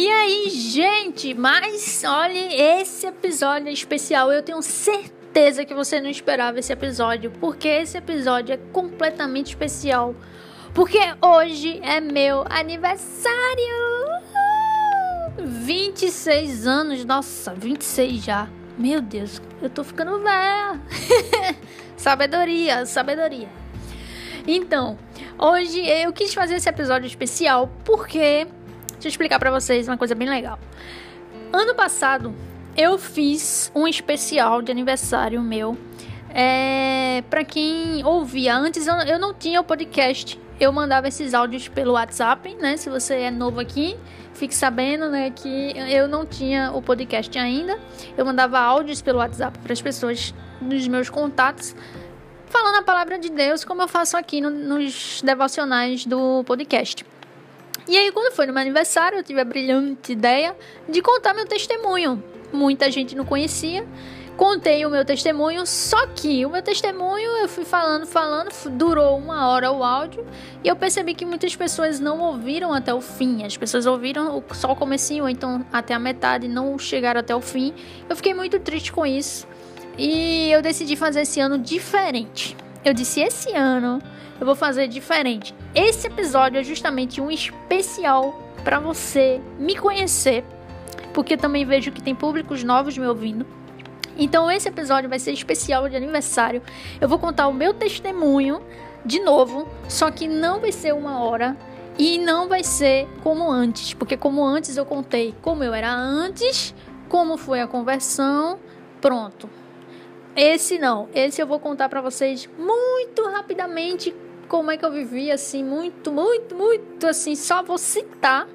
E aí, gente, mas olha, esse episódio especial. Eu tenho certeza que você não esperava esse episódio, porque esse episódio é completamente especial. Porque hoje é meu aniversário! 26 anos, nossa, 26 já. Meu Deus, eu tô ficando velha. sabedoria, sabedoria. Então, hoje eu quis fazer esse episódio especial porque deixa eu explicar para vocês uma coisa bem legal. Ano passado eu fiz um especial de aniversário meu. É, para quem ouvia antes, eu, eu não tinha o podcast. Eu mandava esses áudios pelo WhatsApp, né? Se você é novo aqui, fique sabendo, né, que eu não tinha o podcast ainda. Eu mandava áudios pelo WhatsApp para as pessoas dos meus contatos, falando a palavra de Deus, como eu faço aqui no, nos devocionais do podcast. E aí, quando foi no meu aniversário, eu tive a brilhante ideia de contar meu testemunho. Muita gente não conhecia contei o meu testemunho, só que o meu testemunho eu fui falando, falando, durou uma hora o áudio e eu percebi que muitas pessoas não ouviram até o fim. As pessoas ouviram só o comecinho, ou então até a metade, não chegaram até o fim. Eu fiquei muito triste com isso e eu decidi fazer esse ano diferente. Eu disse esse ano eu vou fazer diferente. Esse episódio é justamente um especial para você me conhecer, porque também vejo que tem públicos novos me ouvindo. Então esse episódio vai ser especial de aniversário. Eu vou contar o meu testemunho de novo, só que não vai ser uma hora e não vai ser como antes, porque como antes eu contei como eu era antes, como foi a conversão, pronto. Esse não, esse eu vou contar para vocês muito rapidamente como é que eu vivi assim, muito, muito, muito assim, só vou citar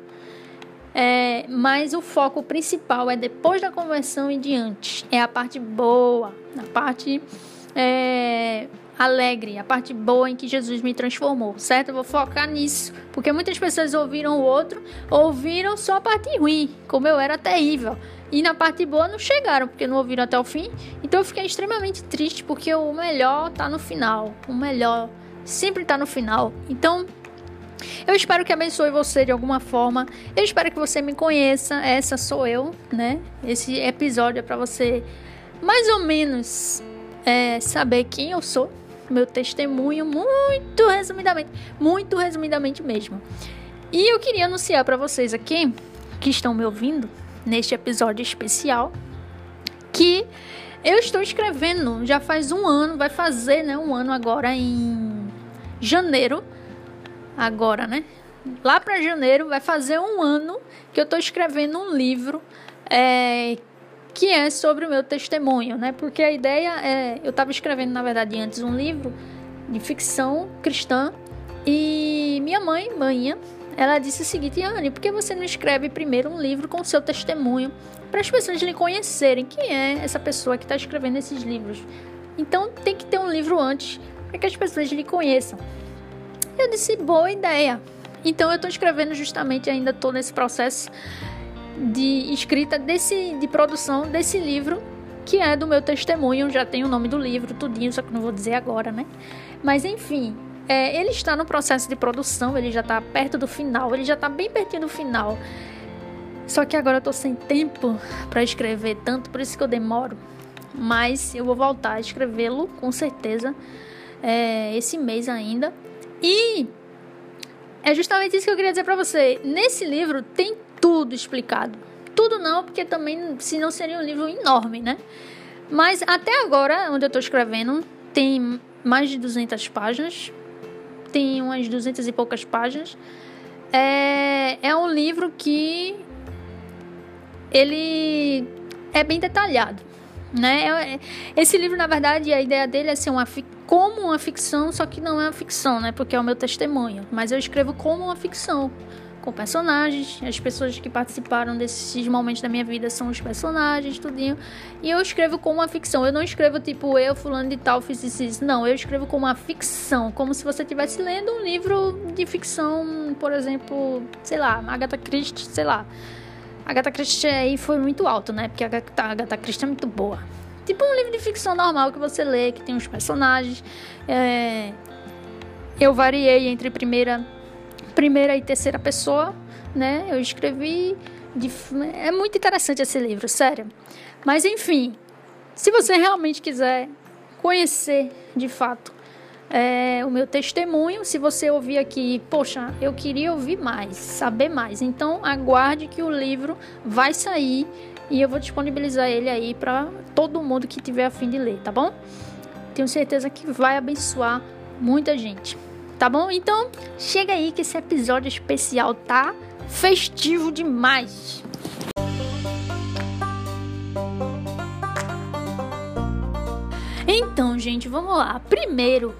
é, mas o foco principal é depois da conversão e diante. É a parte boa, a parte é, alegre, a parte boa em que Jesus me transformou, certo? Eu vou focar nisso, porque muitas pessoas ouviram o outro, ouviram só a parte ruim, como eu era terrível. E na parte boa não chegaram, porque não ouviram até o fim. Então eu fiquei extremamente triste, porque o melhor tá no final. O melhor sempre tá no final. Então eu espero que abençoe você de alguma forma. Eu espero que você me conheça. Essa sou eu, né? Esse episódio é para você mais ou menos é, saber quem eu sou, meu testemunho, muito resumidamente, muito resumidamente mesmo. E eu queria anunciar para vocês aqui que estão me ouvindo neste episódio especial que eu estou escrevendo já faz um ano, vai fazer, né, um ano agora em janeiro agora, né? Lá para janeiro vai fazer um ano que eu estou escrevendo um livro é, que é sobre o meu testemunho, né? Porque a ideia é, eu estava escrevendo na verdade antes um livro de ficção cristã e minha mãe, manhã, ela disse o seguinte: Anne, por que você não escreve primeiro um livro com seu testemunho para as pessoas lhe conhecerem quem é essa pessoa que está escrevendo esses livros? Então tem que ter um livro antes para que as pessoas lhe conheçam. Eu disse, boa ideia. Então eu estou escrevendo justamente, ainda estou nesse processo de escrita desse, de produção desse livro que é do meu testemunho. Já tem o nome do livro, tudinho, só que não vou dizer agora, né? Mas enfim, é, ele está no processo de produção, ele já está perto do final, ele já está bem pertinho do final. Só que agora eu tô sem tempo para escrever tanto, por isso que eu demoro. Mas eu vou voltar a escrevê-lo com certeza é, esse mês ainda. E é justamente isso que eu queria dizer para você. Nesse livro tem tudo explicado. Tudo não, porque também senão seria um livro enorme, né? Mas até agora, onde eu estou escrevendo, tem mais de 200 páginas. Tem umas 200 e poucas páginas. É, é um livro que ele é bem detalhado. Né? Esse livro, na verdade, a ideia dele é ser uma como uma ficção, só que não é uma ficção, né? Porque é o meu testemunho. Mas eu escrevo como uma ficção, com personagens. As pessoas que participaram desses momentos da minha vida são os personagens, tudinho. E eu escrevo como uma ficção. Eu não escrevo tipo eu, fulano de tal, fiz isso. Não, eu escrevo como uma ficção, como se você estivesse lendo um livro de ficção, por exemplo, sei lá, Agatha Christie, sei lá. Agatha Christie aí foi muito alto, né? Porque a Agatha Christie é muito boa. Tipo um livro de ficção normal que você lê, que tem os personagens. É... Eu variei entre primeira, primeira e terceira pessoa, né? Eu escrevi De, é muito interessante esse livro, sério. Mas enfim, se você realmente quiser conhecer de fato é, o meu testemunho, se você ouvir aqui, poxa, eu queria ouvir mais, saber mais. Então aguarde que o livro vai sair e eu vou disponibilizar ele aí para todo mundo que tiver a fim de ler, tá bom? Tenho certeza que vai abençoar muita gente. Tá bom? Então, chega aí que esse episódio especial tá festivo demais. Então, gente, vamos lá. Primeiro,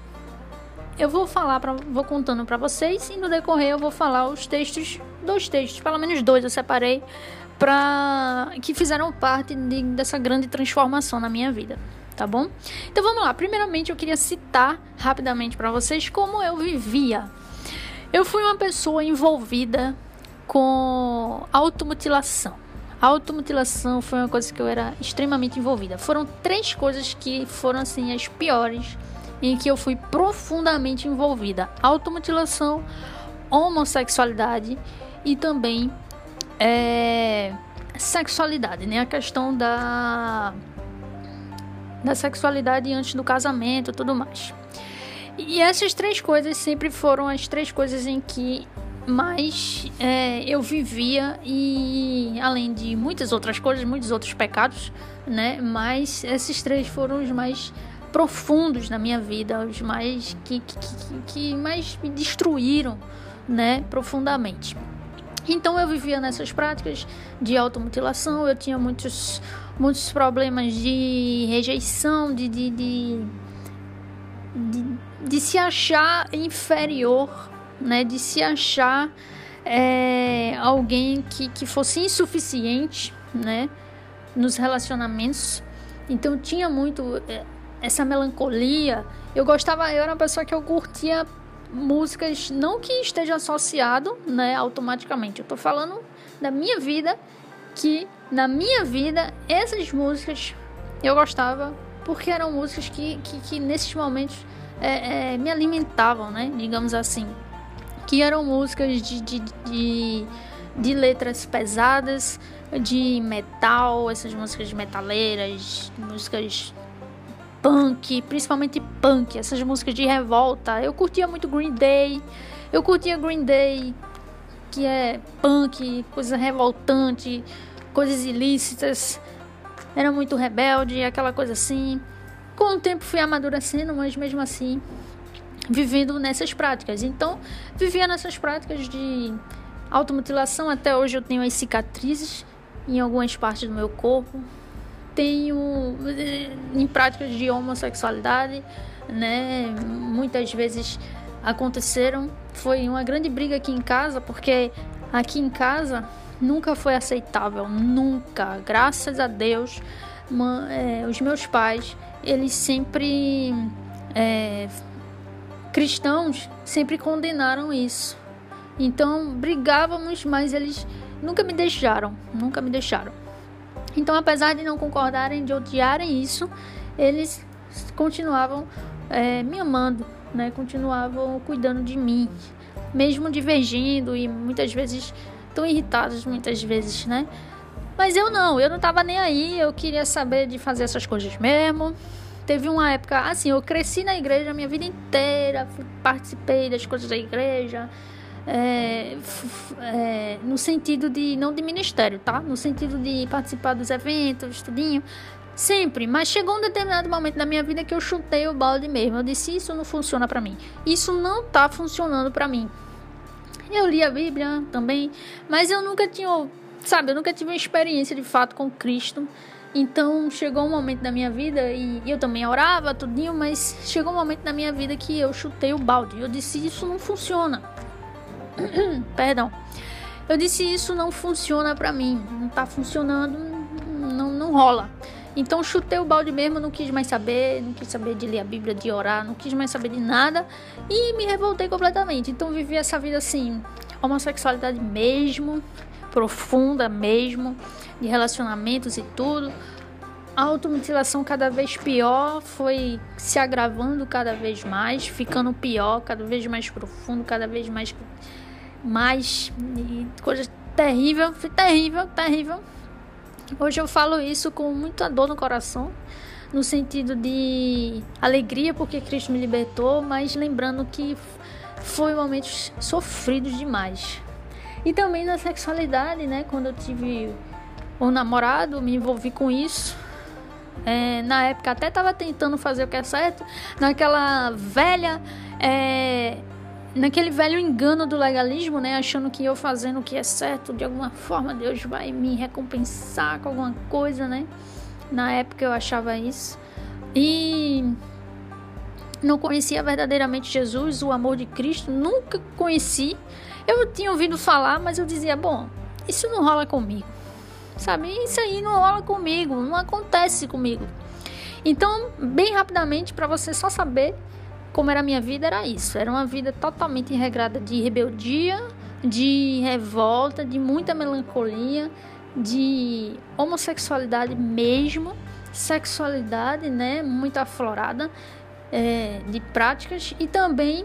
eu vou falar para vou contando para vocês e no decorrer eu vou falar os textos, dois textos, pelo menos dois eu separei para que fizeram parte de, dessa grande transformação na minha vida tá bom? Então vamos lá. Primeiramente eu queria citar rapidamente para vocês como eu vivia. Eu fui uma pessoa envolvida com automutilação. A automutilação foi uma coisa que eu era extremamente envolvida. Foram três coisas que foram assim as piores em que eu fui profundamente envolvida: automutilação, homossexualidade e também é, sexualidade, né? A questão da da sexualidade antes do casamento e tudo mais. E essas três coisas sempre foram as três coisas em que mais é, eu vivia e além de muitas outras coisas, muitos outros pecados, né? Mas esses três foram os mais profundos na minha vida, os mais que, que, que, que mais me destruíram, né? Profundamente. Então eu vivia nessas práticas de automutilação, eu tinha muitos, muitos problemas de rejeição, de, de, de, de, de se achar inferior, né? de se achar é, alguém que, que fosse insuficiente né? nos relacionamentos. Então tinha muito é, essa melancolia. Eu gostava, eu era uma pessoa que eu curtia músicas não que esteja associado, né, automaticamente. Eu tô falando da minha vida que na minha vida essas músicas eu gostava porque eram músicas que, que, que nesses momentos é, é, me alimentavam, né, digamos assim, que eram músicas de, de, de, de letras pesadas, de metal, essas músicas metaleiras, músicas punk, principalmente punk, essas músicas de revolta. Eu curtia muito Green Day, eu curtia Green Day, que é punk, coisa revoltante, coisas ilícitas. Era muito rebelde, aquela coisa assim. Com o tempo fui amadurecendo, mas mesmo assim vivendo nessas práticas. Então, vivia nessas práticas de automutilação. Até hoje eu tenho as cicatrizes em algumas partes do meu corpo tenho eh, em práticas de homossexualidade, né? Muitas vezes aconteceram. Foi uma grande briga aqui em casa, porque aqui em casa nunca foi aceitável, nunca. Graças a Deus, é, os meus pais, eles sempre é, cristãos, sempre condenaram isso. Então brigávamos, mas eles nunca me deixaram, nunca me deixaram. Então, apesar de não concordarem, de odiarem isso, eles continuavam é, me amando, né? Continuavam cuidando de mim, mesmo divergindo e muitas vezes tão irritados, muitas vezes, né? Mas eu não, eu não tava nem aí, eu queria saber de fazer essas coisas mesmo. Teve uma época, assim, eu cresci na igreja a minha vida inteira, participei das coisas da igreja, é, é, no sentido de, não de ministério, tá? No sentido de participar dos eventos, tudinho. Sempre, mas chegou um determinado momento da minha vida que eu chutei o balde mesmo. Eu disse: Isso não funciona para mim. Isso não tá funcionando para mim. Eu li a Bíblia também, mas eu nunca tinha, sabe, eu nunca tive uma experiência de fato com Cristo. Então chegou um momento da minha vida e eu também orava, tudinho, mas chegou um momento da minha vida que eu chutei o balde. Eu disse: Isso não funciona. Perdão. Eu disse isso não funciona para mim, não tá funcionando, não, não rola. Então chutei o balde mesmo, não quis mais saber, não quis saber de ler a Bíblia, de orar, não quis mais saber de nada e me revoltei completamente. Então vivi essa vida assim, homossexualidade mesmo, profunda mesmo, de relacionamentos e tudo. A automutilação cada vez pior foi se agravando cada vez mais, ficando pior, cada vez mais profundo, cada vez mais mais coisas terrível, terrível, terrível. Hoje eu falo isso com muita dor no coração, no sentido de alegria porque Cristo me libertou, mas lembrando que foi momentos sofridos demais. E também na sexualidade, né? Quando eu tive um namorado, me envolvi com isso. É, na época até estava tentando fazer o que é certo, naquela velha. É, naquele velho engano do legalismo, né? Achando que eu fazendo o que é certo, de alguma forma Deus vai me recompensar com alguma coisa, né? Na época eu achava isso. E não conhecia verdadeiramente Jesus, o amor de Cristo, nunca conheci. Eu tinha ouvido falar, mas eu dizia, bom, isso não rola comigo. Sabe? Isso aí não rola comigo, não acontece comigo. Então, bem rapidamente, para você só saber como era a minha vida, era isso. Era uma vida totalmente regrada de rebeldia, de revolta, de muita melancolia, de homossexualidade mesmo, sexualidade, né, muito aflorada, é, de práticas e também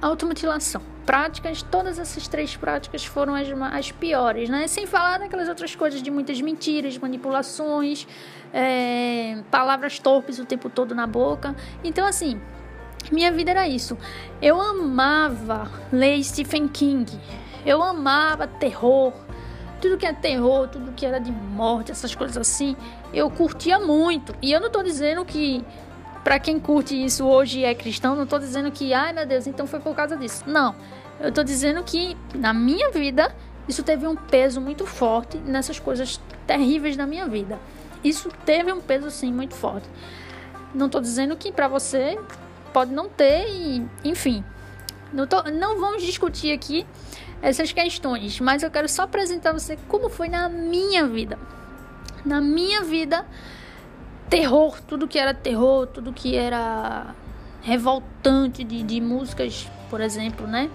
automutilação. Práticas, todas essas três práticas foram as, as piores, né? Sem falar daquelas outras coisas de muitas mentiras, manipulações, é, palavras torpes o tempo todo na boca. Então, assim, minha vida era isso. Eu amava ler Stephen King. Eu amava terror. Tudo que é terror, tudo que era de morte, essas coisas assim, eu curtia muito. E eu não tô dizendo que para quem curte isso hoje é cristão, não tô dizendo que, ai meu Deus, então foi por causa disso. Não. Eu tô dizendo que na minha vida isso teve um peso muito forte nessas coisas terríveis da minha vida. Isso teve um peso sim muito forte. Não tô dizendo que para você pode não ter, e, enfim. Não, tô, não vamos discutir aqui essas questões, mas eu quero só apresentar você como foi na minha vida. Na minha vida, terror, tudo que era terror, tudo que era revoltante de, de músicas, por exemplo, né?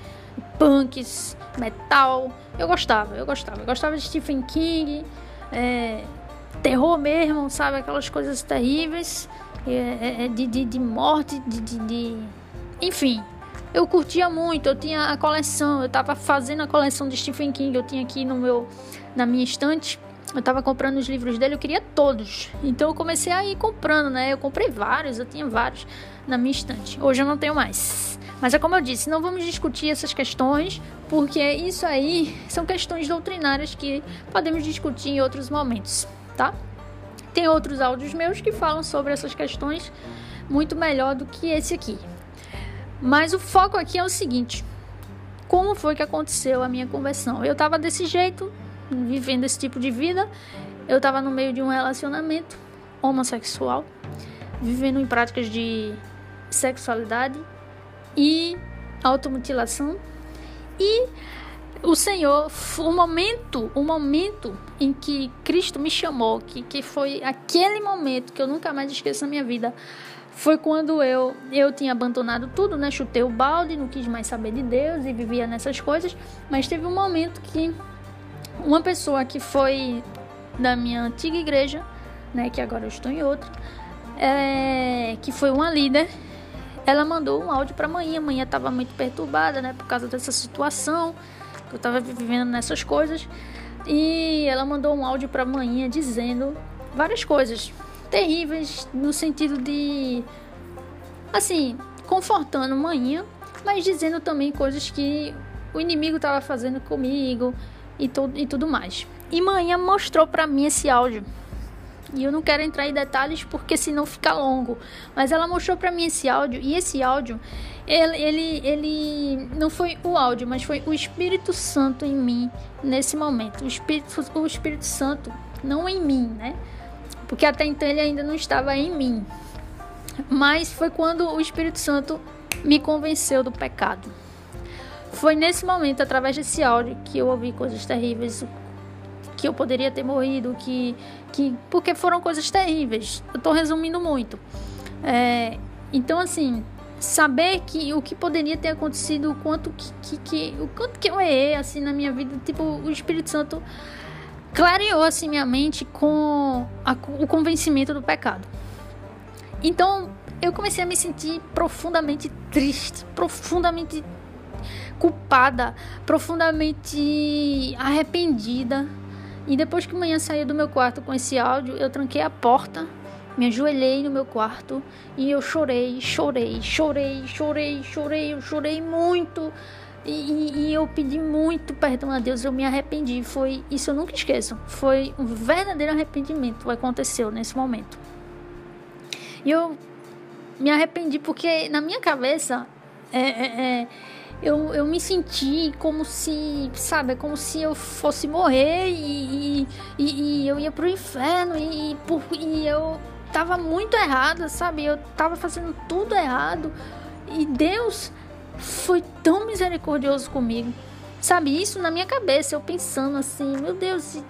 Punks, metal. Eu gostava, eu gostava. Eu gostava de Stephen King, é, terror mesmo, sabe? Aquelas coisas terríveis. É, é, é, de, de, de morte, de, de, de, Enfim, eu curtia muito, eu tinha a coleção, eu tava fazendo a coleção de Stephen King, eu tinha aqui no meu, na minha estante, eu tava comprando os livros dele, eu queria todos. Então eu comecei a ir comprando, né? Eu comprei vários, eu tinha vários na minha estante. Hoje eu não tenho mais. Mas é como eu disse, não vamos discutir essas questões, porque isso aí são questões doutrinárias que podemos discutir em outros momentos, tá? Tem outros áudios meus que falam sobre essas questões muito melhor do que esse aqui. Mas o foco aqui é o seguinte: como foi que aconteceu a minha conversão? Eu estava desse jeito, vivendo esse tipo de vida, eu estava no meio de um relacionamento homossexual, vivendo em práticas de sexualidade e automutilação e o Senhor, o momento, o momento em que Cristo me chamou, que, que foi aquele momento que eu nunca mais esqueço na minha vida, foi quando eu eu tinha abandonado tudo, né? Chutei o balde, não quis mais saber de Deus e vivia nessas coisas, mas teve um momento que uma pessoa que foi da minha antiga igreja, né, que agora eu estou em outra, é, que foi uma líder, ela mandou um áudio para a manhã. A manhã estava muito perturbada, né, por causa dessa situação eu tava vivendo nessas coisas. E ela mandou um áudio pra manhã dizendo várias coisas terríveis no sentido de assim, confortando manhã, mas dizendo também coisas que o inimigo estava fazendo comigo e, tudo e tudo mais. E manhã mostrou para mim esse áudio. E eu não quero entrar em detalhes porque senão fica longo. Mas ela mostrou para mim esse áudio e esse áudio ele, ele, ele não foi o áudio, mas foi o Espírito Santo em mim nesse momento. O Espírito, o Espírito Santo não em mim, né? Porque até então ele ainda não estava em mim. Mas foi quando o Espírito Santo me convenceu do pecado. Foi nesse momento, através desse áudio, que eu ouvi coisas terríveis, que eu poderia ter morrido, que, que porque foram coisas terríveis. Eu estou resumindo muito. É, então, assim, saber que o que poderia ter acontecido, o quanto que, que, que, o quanto que eu errei assim na minha vida, tipo, o Espírito Santo clareou assim minha mente com a, o convencimento do pecado. Então, eu comecei a me sentir profundamente triste, profundamente culpada, profundamente arrependida. E depois que manhã saiu do meu quarto com esse áudio, eu tranquei a porta, me ajoelhei no meu quarto e eu chorei, chorei, chorei, chorei, chorei, eu chorei muito. E, e, eu pedi muito perdão a Deus, eu me arrependi. Foi isso eu nunca esqueço. Foi um verdadeiro arrependimento que aconteceu nesse momento. E eu me arrependi porque na minha cabeça é, é, é, eu, eu me senti como se, sabe, como se eu fosse morrer e, e, e eu ia pro inferno e, e eu tava muito errada, sabe? Eu tava fazendo tudo errado e Deus foi tão misericordioso comigo. Sabe, isso na minha cabeça, eu pensando assim, meu Deus,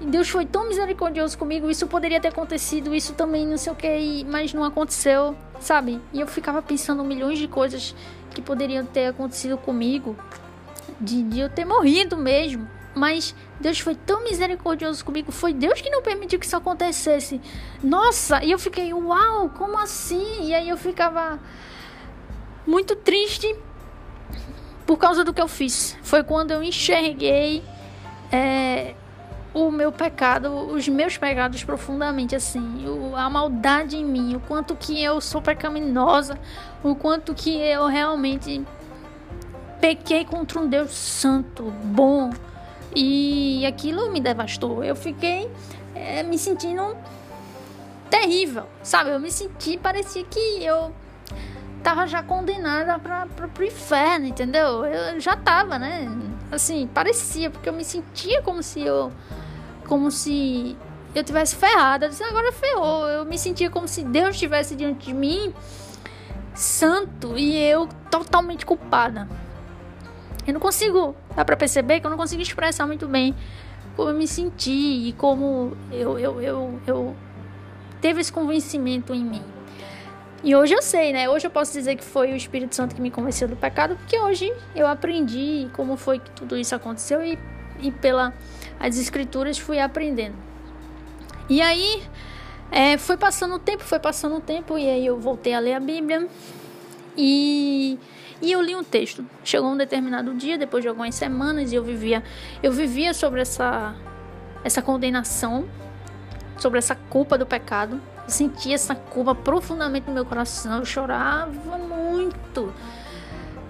Deus foi tão misericordioso comigo, isso poderia ter acontecido, isso também não sei o que, mas não aconteceu, sabe? E eu ficava pensando milhões de coisas que poderiam ter acontecido comigo, de, de eu ter morrido mesmo. Mas Deus foi tão misericordioso comigo, foi Deus que não permitiu que isso acontecesse. Nossa, e eu fiquei, uau, como assim? E aí eu ficava muito triste por causa do que eu fiz. Foi quando eu enxerguei é, o meu pecado, os meus pecados profundamente, assim, o, a maldade em mim, o quanto que eu sou pecaminosa, o quanto que eu realmente pequei contra um Deus santo, bom, e aquilo me devastou. Eu fiquei é, me sentindo terrível, sabe? Eu me senti, parecia que eu tava já condenada para pro inferno, entendeu? Eu já tava, né? Assim, parecia, porque eu me sentia como se eu como se eu tivesse ferrada. Eu disse, agora ferrou. Eu me sentia como se Deus estivesse diante de mim, santo, e eu totalmente culpada. Eu não consigo, dá pra perceber que eu não consigo expressar muito bem como eu me senti e como eu, eu, eu, eu teve esse convencimento em mim. E hoje eu sei, né? Hoje eu posso dizer que foi o Espírito Santo que me convenceu do pecado, porque hoje eu aprendi como foi que tudo isso aconteceu e, e pela as escrituras fui aprendendo. E aí é, foi passando o tempo, foi passando o tempo, e aí eu voltei a ler a Bíblia e, e eu li um texto. Chegou um determinado dia, depois de algumas semanas, e eu vivia, eu vivia sobre essa, essa condenação, sobre essa culpa do pecado. Eu sentia essa culpa profundamente no meu coração, eu chorava muito,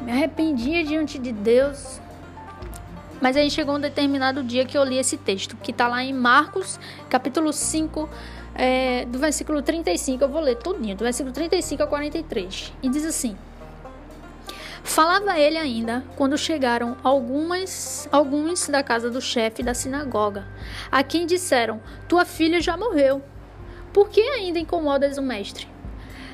me arrependia diante de Deus mas aí chegou um determinado dia que eu li esse texto, que está lá em Marcos, capítulo 5, é, do versículo 35. Eu vou ler tudinho, do versículo 35 a 43. E diz assim: Falava ele ainda quando chegaram algumas, alguns da casa do chefe da sinagoga, a quem disseram: Tua filha já morreu. Por que ainda incomodas o mestre?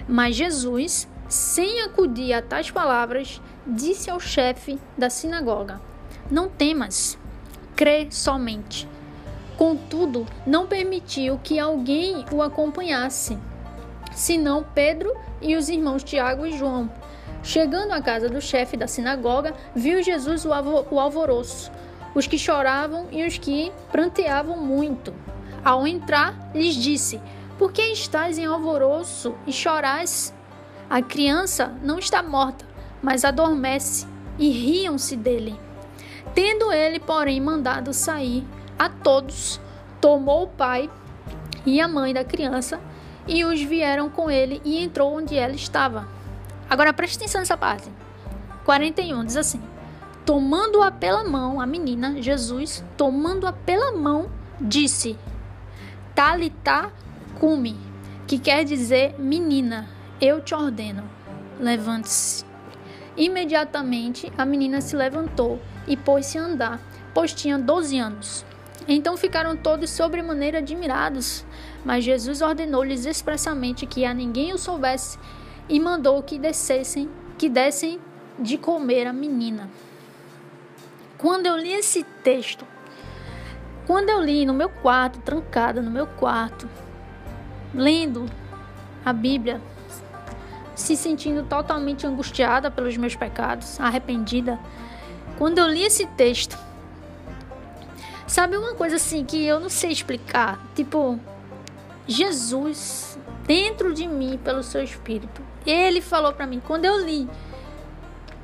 Mas Jesus, sem acudir a tais palavras, disse ao chefe da sinagoga: não temas, crê somente. Contudo, não permitiu que alguém o acompanhasse, senão Pedro e os irmãos Tiago e João. Chegando à casa do chefe da sinagoga, viu Jesus o alvoroço, os que choravam e os que pranteavam muito. Ao entrar, lhes disse: Por que estáis em alvoroço e chorais? A criança não está morta, mas adormece. E riam-se dele. Tendo ele, porém, mandado sair a todos, tomou o pai e a mãe da criança e os vieram com ele e entrou onde ela estava. Agora preste atenção nessa parte. 41 diz assim: Tomando-a pela mão, a menina, Jesus, tomando-a pela mão, disse: Talita cumi, que quer dizer menina, eu te ordeno, levante-se. Imediatamente a menina se levantou e pôs-se a andar, pois tinha doze anos. Então ficaram todos sobremaneira admirados, mas Jesus ordenou-lhes expressamente que a ninguém o soubesse e mandou que descessem, que dessem de comer a menina. Quando eu li esse texto, quando eu li no meu quarto, trancada no meu quarto, lendo a Bíblia, se sentindo totalmente angustiada pelos meus pecados, arrependida, quando eu li esse texto, sabe uma coisa assim que eu não sei explicar? Tipo, Jesus dentro de mim pelo seu espírito. Ele falou para mim quando eu li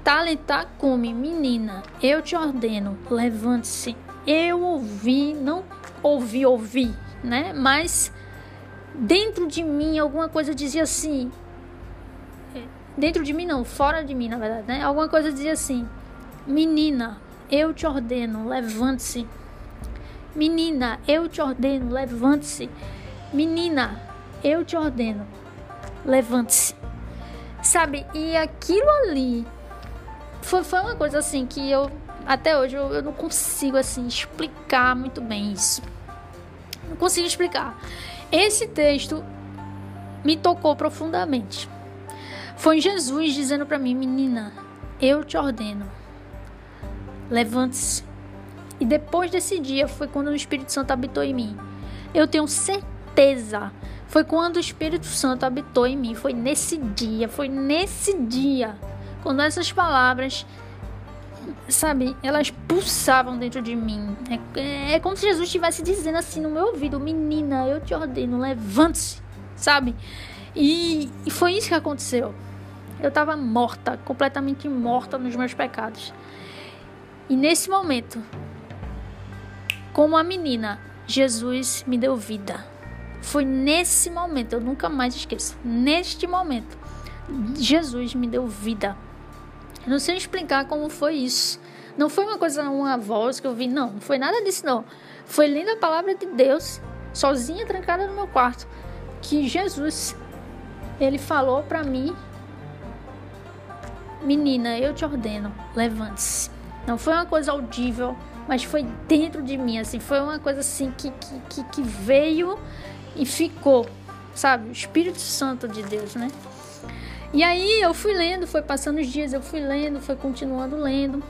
Talentacume, menina, eu te ordeno, levante-se. Eu ouvi, não ouvi, ouvi, né? Mas dentro de mim alguma coisa dizia assim. Dentro de mim não, fora de mim, na verdade, né? Alguma coisa dizia assim: Menina, eu te ordeno, levante-se. Menina, eu te ordeno, levante-se. Menina, eu te ordeno, levante-se. Sabe? E aquilo ali foi, foi uma coisa assim que eu até hoje eu, eu não consigo assim explicar muito bem isso. Não consigo explicar. Esse texto me tocou profundamente. Foi Jesus dizendo para mim, menina, eu te ordeno, levante-se. E depois desse dia foi quando o Espírito Santo habitou em mim. Eu tenho certeza. Foi quando o Espírito Santo habitou em mim. Foi nesse dia. Foi nesse dia. Quando essas palavras, sabe, elas pulsavam dentro de mim. É, é como se Jesus estivesse dizendo assim no meu ouvido: Menina, eu te ordeno, levante-se. Sabe? E, e foi isso que aconteceu. Eu estava morta, completamente morta nos meus pecados. E nesse momento, como a menina, Jesus me deu vida. Foi nesse momento, eu nunca mais esqueço. Neste momento, Jesus me deu vida. Eu não sei explicar como foi isso. Não foi uma coisa, uma voz que eu vi, não. Não foi nada disso, não. Foi lendo a palavra de Deus, sozinha, trancada no meu quarto, que Jesus, ele falou para mim Menina, eu te ordeno, levante-se. Não foi uma coisa audível, mas foi dentro de mim, assim, foi uma coisa assim que, que, que veio e ficou, sabe? O Espírito Santo de Deus, né? E aí eu fui lendo, foi passando os dias, eu fui lendo, foi continuando lendo.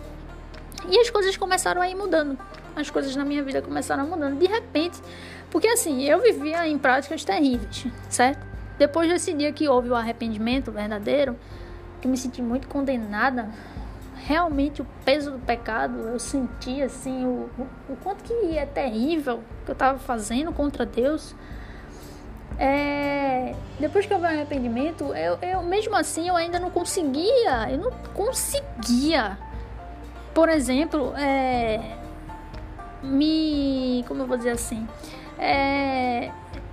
E as coisas começaram a ir mudando. As coisas na minha vida começaram a mudando de repente. Porque assim, eu vivia em práticas terríveis, certo? Depois desse dia que houve o arrependimento verdadeiro, que me senti muito condenada. Realmente o peso do pecado, eu senti assim o, o, quanto que é terrível que eu estava fazendo contra Deus. É, depois que houve o arrependimento, eu, eu mesmo assim eu ainda não conseguia, eu não conseguia, por exemplo, é, me, como eu vou dizer assim, é,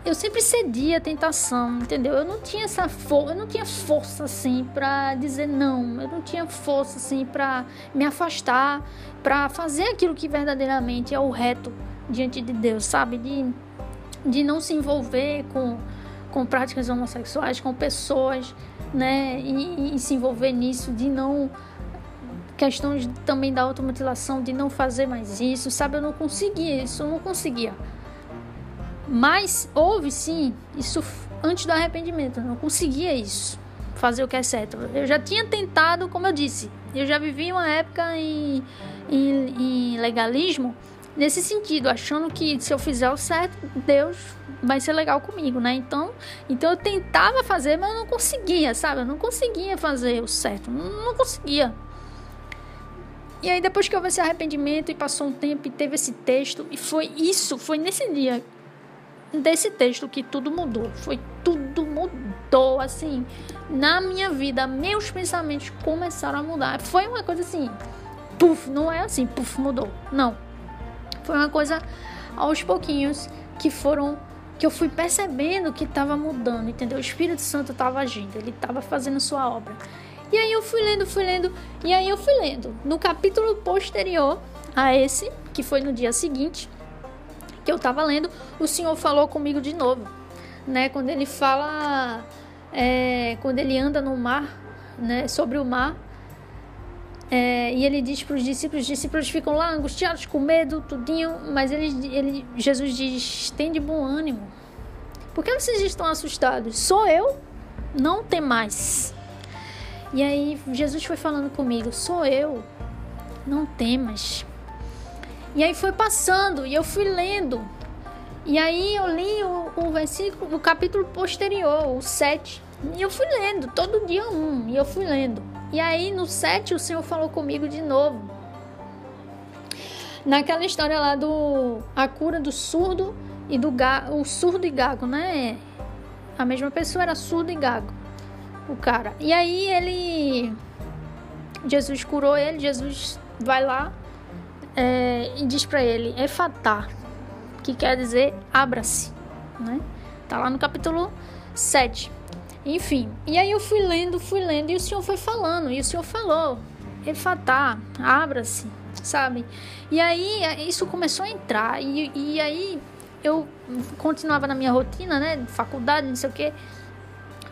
eu sempre cedia a tentação, entendeu? Eu não tinha essa força, eu não tinha força assim para dizer não. Eu não tinha força assim para me afastar, para fazer aquilo que verdadeiramente é o reto diante de Deus, sabe? De, de não se envolver com, com práticas homossexuais, com pessoas, né? E, e se envolver nisso, de não questões também da automutilação, de não fazer mais isso, sabe? Eu não conseguia isso, eu não conseguia. Mas houve sim isso antes do arrependimento. Eu não conseguia isso, fazer o que é certo. Eu já tinha tentado, como eu disse, eu já vivi uma época em, em, em legalismo nesse sentido, achando que se eu fizer o certo, Deus vai ser legal comigo, né? Então, então eu tentava fazer, mas eu não conseguia, sabe? Eu não conseguia fazer o certo, não, não conseguia. E aí depois que houve esse arrependimento e passou um tempo e teve esse texto e foi isso, foi nesse dia desse texto que tudo mudou. Foi tudo mudou, assim, na minha vida. Meus pensamentos começaram a mudar. Foi uma coisa assim, puf, não é assim, puf, mudou. Não. Foi uma coisa aos pouquinhos que foram que eu fui percebendo que estava mudando, entendeu? O Espírito Santo estava agindo, ele estava fazendo sua obra. E aí eu fui lendo, fui lendo, e aí eu fui lendo. No capítulo posterior a esse, que foi no dia seguinte, que eu estava lendo, o Senhor falou comigo de novo, né? Quando ele fala, é, quando ele anda no mar, né? Sobre o mar, é, e ele diz para os discípulos, os discípulos ficam lá angustiados, com medo, tudinho, mas ele, ele, Jesus diz: tem de bom ânimo. Por que vocês estão assustados? Sou eu, não tem mais. E aí Jesus foi falando comigo: sou eu, não temas. E aí foi passando e eu fui lendo. E aí eu li o, o versículo, o capítulo posterior, o 7. E eu fui lendo, todo dia um, e eu fui lendo. E aí no 7 o Senhor falou comigo de novo. Naquela história lá do a cura do surdo e do gago, o surdo e gago, né? A mesma pessoa era surdo e gago, o cara. E aí ele Jesus curou ele, Jesus vai lá é, e diz para ele, Efatá, que quer dizer abra-se, né? Tá lá no capítulo 7. Enfim, e aí eu fui lendo, fui lendo, e o Senhor foi falando, e o Senhor falou, Efatá, abra-se, sabe? E aí isso começou a entrar, e, e aí eu continuava na minha rotina, né? Faculdade, não sei o quê.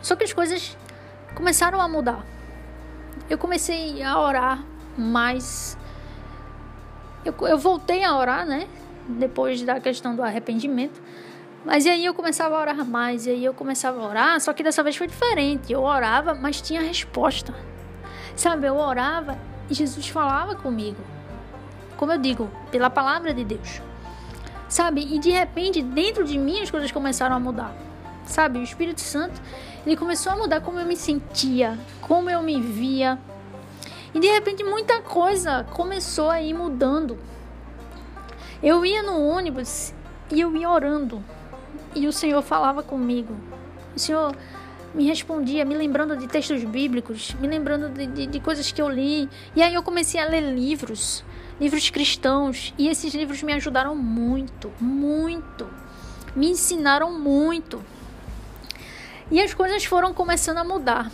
Só que as coisas começaram a mudar. Eu comecei a orar mais. Eu, eu voltei a orar, né? Depois da questão do arrependimento. Mas aí eu começava a orar mais, e aí eu começava a orar, só que dessa vez foi diferente. Eu orava, mas tinha resposta. Sabe, eu orava e Jesus falava comigo. Como eu digo, pela palavra de Deus. Sabe? E de repente, dentro de mim as coisas começaram a mudar. Sabe? O Espírito Santo, ele começou a mudar como eu me sentia, como eu me via. E de repente muita coisa começou a ir mudando. Eu ia no ônibus e eu ia orando. E o Senhor falava comigo. O Senhor me respondia, me lembrando de textos bíblicos, me lembrando de, de, de coisas que eu li. E aí eu comecei a ler livros, livros cristãos. E esses livros me ajudaram muito, muito. Me ensinaram muito. E as coisas foram começando a mudar.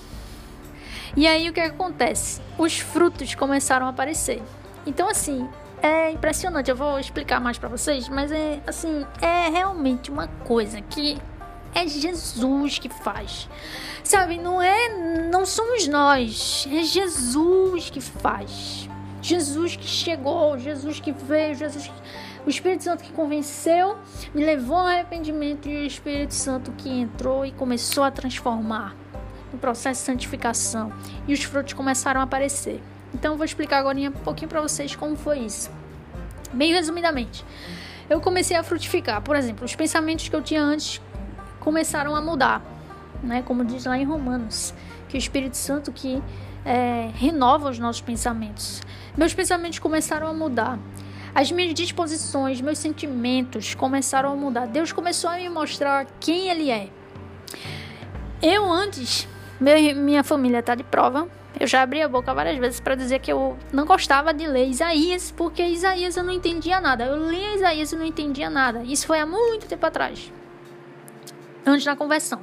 E aí o que acontece? Os frutos começaram a aparecer. Então assim, é impressionante. Eu vou explicar mais para vocês, mas é assim, é realmente uma coisa que é Jesus que faz. Sabe, não é, não somos nós, é Jesus que faz. Jesus que chegou, Jesus que veio, Jesus que o Espírito Santo que convenceu, me levou ao arrependimento e o Espírito Santo que entrou e começou a transformar no processo de santificação. E os frutos começaram a aparecer. Então eu vou explicar agora um pouquinho para vocês como foi isso. Bem resumidamente, eu comecei a frutificar. Por exemplo, os pensamentos que eu tinha antes começaram a mudar, né? Como diz lá em Romanos, que o Espírito Santo que é, renova os nossos pensamentos. Meus pensamentos começaram a mudar. As minhas disposições, meus sentimentos começaram a mudar. Deus começou a me mostrar quem Ele é. Eu antes, minha família está de prova. Eu já abri a boca várias vezes para dizer que eu não gostava de ler Isaías, porque Isaías eu não entendia nada. Eu lia Isaías e não entendia nada. Isso foi há muito tempo atrás, antes da conversão.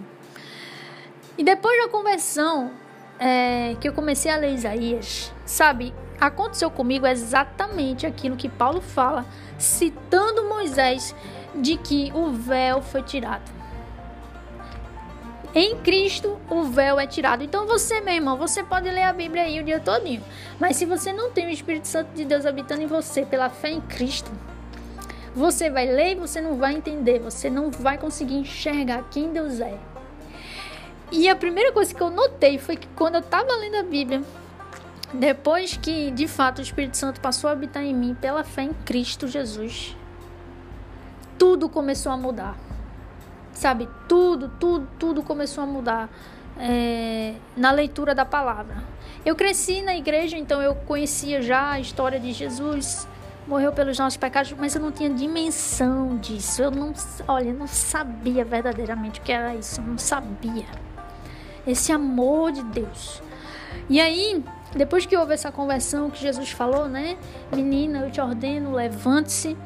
E depois da conversão, é, que eu comecei a ler Isaías, sabe? aconteceu comigo exatamente aquilo que Paulo fala, citando Moisés, de que o véu foi tirado. Em Cristo o véu é tirado. Então você, meu irmão, você pode ler a Bíblia aí o dia todinho. Mas se você não tem o Espírito Santo de Deus habitando em você pela fé em Cristo, você vai ler e você não vai entender, você não vai conseguir enxergar quem Deus é. E a primeira coisa que eu notei foi que quando eu estava lendo a Bíblia, depois que de fato o Espírito Santo passou a habitar em mim pela fé em Cristo Jesus, tudo começou a mudar. Sabe, tudo, tudo, tudo começou a mudar é, na leitura da palavra. Eu cresci na igreja, então eu conhecia já a história de Jesus, morreu pelos nossos pecados, mas eu não tinha dimensão disso. Eu não, olha, eu não sabia verdadeiramente o que era isso, eu não sabia. Esse amor de Deus. E aí, depois que houve essa conversão que Jesus falou, né? Menina, eu te ordeno, levante-se.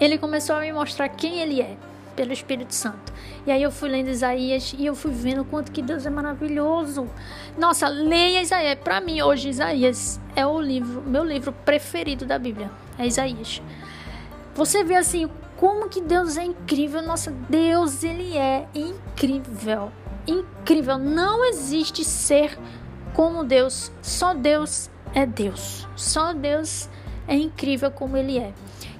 Ele começou a me mostrar quem ele é, pelo Espírito Santo. E aí eu fui lendo Isaías e eu fui vendo quanto que Deus é maravilhoso. Nossa, leia Isaías. Para mim hoje Isaías é o livro, meu livro preferido da Bíblia. É Isaías. Você vê assim como que Deus é incrível. Nossa, Deus ele é incrível. Incrível. Não existe ser como Deus, só Deus é Deus. Só Deus é incrível como ele é.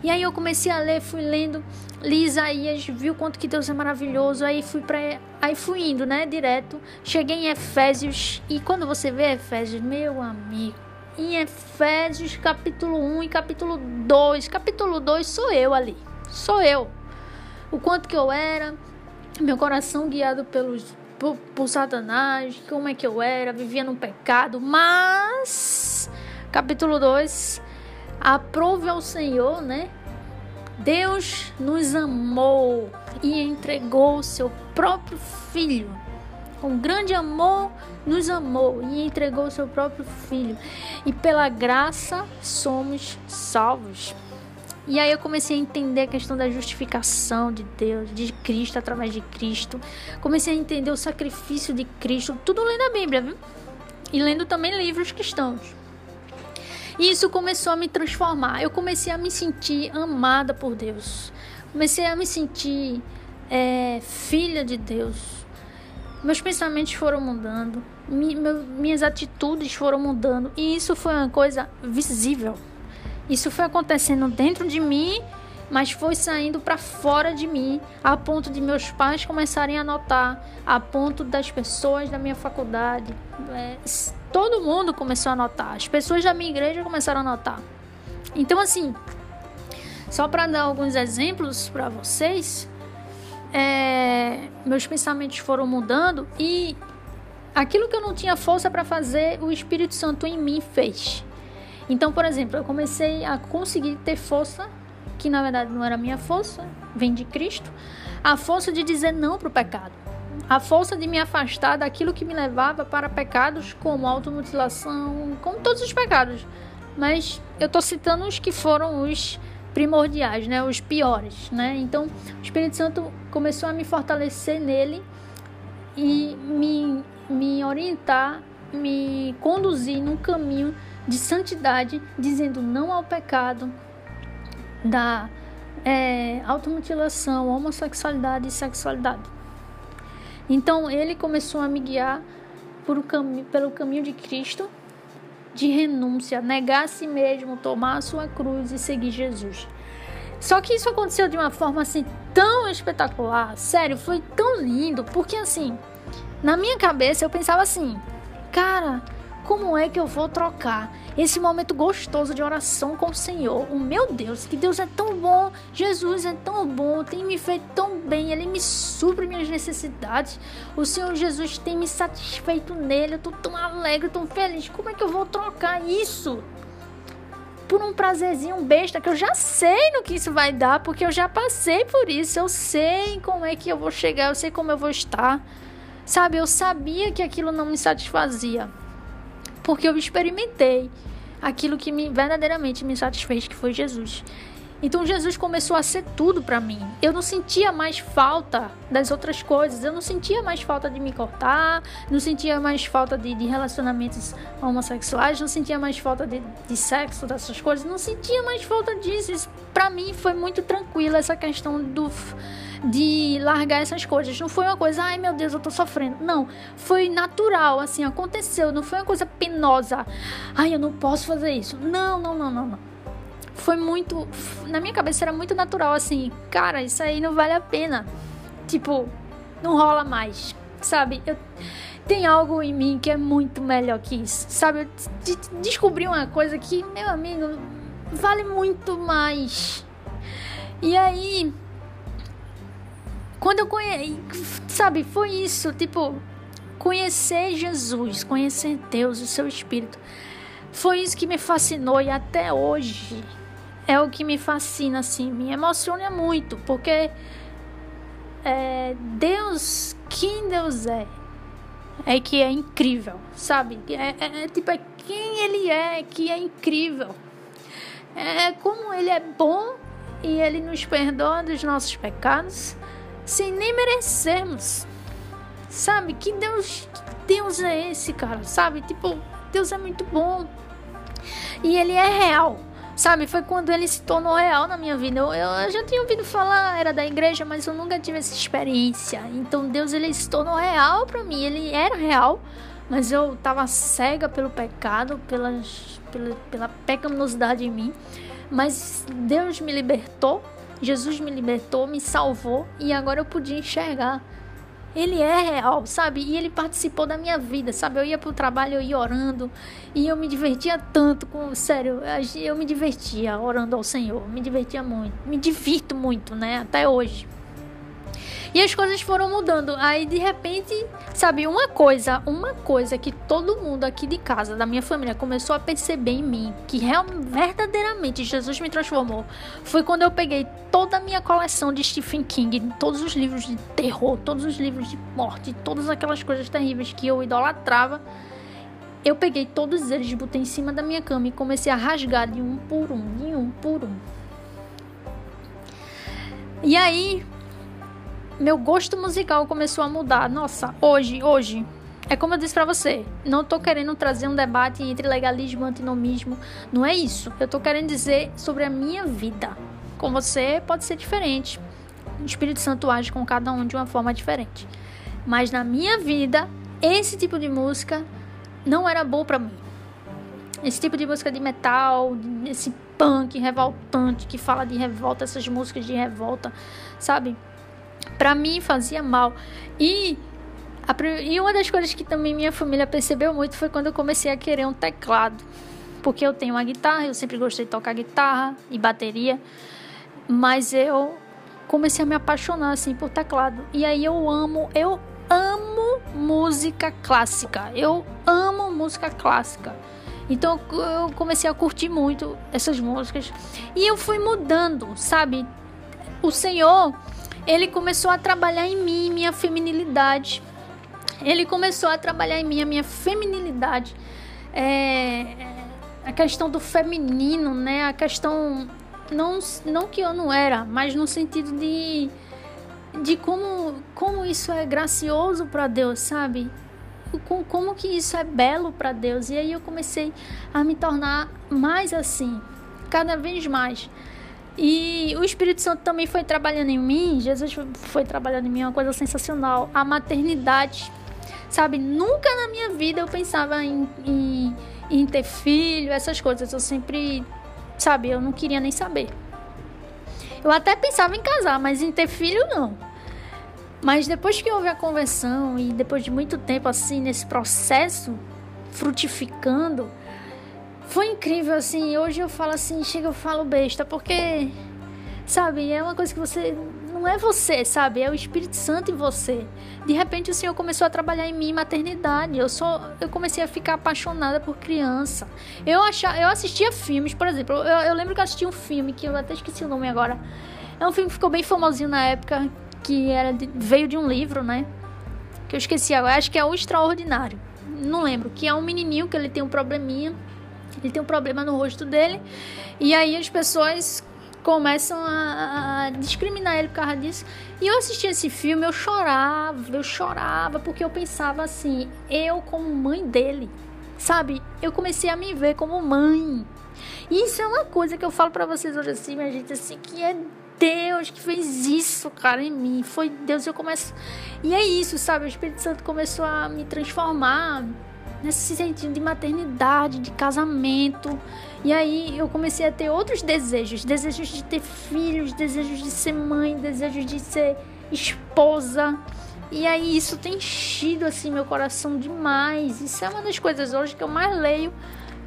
E aí eu comecei a ler, fui lendo, li Isaías, vi o quanto que Deus é maravilhoso, aí fui para aí fui indo, né, direto. Cheguei em Efésios e quando você vê Efésios, meu amigo, em Efésios capítulo 1 e capítulo 2, capítulo 2 sou eu ali. Sou eu. O quanto que eu era, meu coração guiado pelos por, por Satanás, como é que eu era, vivia no pecado, mas capítulo 2, aprove ao Senhor, né? Deus nos amou e entregou o seu próprio filho com grande amor nos amou e entregou seu próprio filho. E pela graça somos salvos. E aí eu comecei a entender a questão da justificação de Deus, de Cristo através de Cristo. Comecei a entender o sacrifício de Cristo, tudo lendo a Bíblia, viu? E lendo também livros cristãos. E isso começou a me transformar. Eu comecei a me sentir amada por Deus. Comecei a me sentir é, filha de Deus. Meus pensamentos foram mudando, minhas atitudes foram mudando. E isso foi uma coisa visível. Isso foi acontecendo dentro de mim, mas foi saindo para fora de mim, a ponto de meus pais começarem a notar, a ponto das pessoas da minha faculdade, é, todo mundo começou a notar, as pessoas da minha igreja começaram a notar. Então, assim, só para dar alguns exemplos para vocês, é, meus pensamentos foram mudando e aquilo que eu não tinha força para fazer, o Espírito Santo em mim fez. Então, por exemplo, eu comecei a conseguir ter força, que na verdade não era minha força, vem de Cristo, a força de dizer não para o pecado. A força de me afastar daquilo que me levava para pecados como automutilação, como todos os pecados. Mas eu estou citando os que foram os primordiais, né, os piores, né? Então, o Espírito Santo começou a me fortalecer nele e me, me orientar, me conduzir num caminho de santidade, dizendo não ao pecado, da é, automutilação, homossexualidade e sexualidade. Então ele começou a me guiar por cami pelo caminho de Cristo, de renúncia, negar a si mesmo, tomar a sua cruz e seguir Jesus. Só que isso aconteceu de uma forma assim tão espetacular, sério, foi tão lindo, porque assim, na minha cabeça eu pensava assim, cara, como é que eu vou trocar esse momento gostoso de oração com o Senhor? O meu Deus, que Deus é tão bom, Jesus é tão bom, tem me feito tão bem, Ele me supre minhas necessidades. O Senhor Jesus tem me satisfeito nele, eu tô tão alegre, tão feliz. Como é que eu vou trocar isso? Por um prazerzinho besta que eu já sei no que isso vai dar, porque eu já passei por isso, eu sei como é que eu vou chegar, eu sei como eu vou estar. Sabe, eu sabia que aquilo não me satisfazia porque eu experimentei aquilo que me, verdadeiramente me satisfez, que foi Jesus. Então Jesus começou a ser tudo para mim. Eu não sentia mais falta das outras coisas. Eu não sentia mais falta de me cortar, não sentia mais falta de, de relacionamentos homossexuais, não sentia mais falta de, de, sexo, dessas coisas. Não sentia mais falta disso. Para mim foi muito tranquilo essa questão do de largar essas coisas. Não foi uma coisa, ai meu Deus, eu tô sofrendo. Não, foi natural, assim, aconteceu. Não foi uma coisa penosa. Ai, eu não posso fazer isso. Não, não, não, não, não. Foi muito. Na minha cabeça era muito natural, assim, cara, isso aí não vale a pena. Tipo, não rola mais, sabe? Eu, tem algo em mim que é muito melhor que isso, sabe? Eu descobri uma coisa que, meu amigo, vale muito mais. E aí, quando eu conheci, sabe, foi isso, tipo, conhecer Jesus, conhecer Deus, o seu Espírito. Foi isso que me fascinou e até hoje é o que me fascina, assim, me emociona muito, porque é, Deus, quem Deus é, é que é incrível, sabe? É, é, é tipo, é quem Ele é que é incrível. É como Ele é bom e Ele nos perdoa dos nossos pecados sem nem merecermos. Sabe? Que Deus, que Deus é esse, cara? Sabe? Tipo, Deus é muito bom. E ele é real. Sabe? Foi quando ele se tornou real na minha vida. Eu, eu já tinha ouvido falar, era da igreja, mas eu nunca tive essa experiência. Então Deus ele se tornou real para mim. Ele era real, mas eu tava cega pelo pecado, pelas, pela, pela pecaminosidade em mim. Mas Deus me libertou Jesus me libertou, me salvou e agora eu podia enxergar. Ele é real, sabe? E ele participou da minha vida, sabe? Eu ia pro trabalho, eu ia orando e eu me divertia tanto com, sério, eu me divertia orando ao Senhor, me divertia muito, me divirto muito, né? Até hoje. E as coisas foram mudando. Aí de repente, sabe, uma coisa, uma coisa que todo mundo aqui de casa, da minha família, começou a perceber em mim, que real, verdadeiramente Jesus me transformou, foi quando eu peguei toda a minha coleção de Stephen King, todos os livros de terror, todos os livros de morte, todas aquelas coisas terríveis que eu idolatrava. Eu peguei todos eles, botei em cima da minha cama e comecei a rasgar de um por um, de um por um. E aí, meu gosto musical começou a mudar. Nossa, hoje, hoje, é como eu disse para você, não tô querendo trazer um debate entre legalismo e antinomismo, não é isso. Eu tô querendo dizer sobre a minha vida. Com você pode ser diferente. O Espírito Santo age com cada um de uma forma diferente. Mas na minha vida, esse tipo de música não era bom para mim. Esse tipo de música de metal, esse punk revoltante que fala de revolta, essas músicas de revolta, sabe? Para mim fazia mal. E, a, e uma das coisas que também minha família percebeu muito foi quando eu comecei a querer um teclado. Porque eu tenho uma guitarra, eu sempre gostei de tocar guitarra e bateria, mas eu comecei a me apaixonar assim por teclado. E aí eu amo, eu amo música clássica. Eu amo música clássica. Então eu comecei a curtir muito essas músicas e eu fui mudando, sabe? O Senhor, ele começou a trabalhar em mim minha feminilidade. Ele começou a trabalhar em mim a minha feminilidade. É, a questão do feminino, né? A questão não não que eu não era, mas no sentido de de como como isso é gracioso para Deus, sabe? com, como que isso é belo para Deus. E aí eu comecei a me tornar mais assim, cada vez mais. E o Espírito Santo também foi trabalhando em mim, Jesus foi trabalhando em mim, uma coisa sensacional. A maternidade, sabe? Nunca na minha vida eu pensava em, em, em ter filho, essas coisas. Eu sempre, sabe, eu não queria nem saber. Eu até pensava em casar, mas em ter filho não. Mas depois que houve a conversão e depois de muito tempo assim nesse processo frutificando, foi incrível assim. Hoje eu falo assim, chega eu falo besta, porque sabe, é uma coisa que você não é você, sabe? É o Espírito Santo em você. De repente o Senhor começou a trabalhar em mim maternidade. Eu só eu comecei a ficar apaixonada por criança. Eu achava, eu assistia filmes, por exemplo, eu, eu lembro que eu assisti um filme que eu até esqueci o nome agora. É um filme que ficou bem famosinho na época, que era de, veio de um livro, né? Que eu esqueci agora, acho que é o Extraordinário. Não lembro, que é um menininho que ele tem um probleminha, ele tem um problema no rosto dele, e aí as pessoas começam a, discriminar ele por causa disso. E eu assisti esse filme, eu chorava, eu chorava, porque eu pensava assim, eu como mãe dele, sabe? Eu comecei a me ver como mãe. E isso é uma coisa que eu falo para vocês hoje assim, minha gente, assim, que é Deus que fez isso, cara, em mim. Foi Deus. Eu começo. E é isso, sabe? O Espírito Santo começou a me transformar nesse sentido de maternidade, de casamento. E aí eu comecei a ter outros desejos: desejos de ter filhos, desejos de ser mãe, desejos de ser esposa. E aí isso tem enchido assim meu coração demais. Isso é uma das coisas hoje que eu mais leio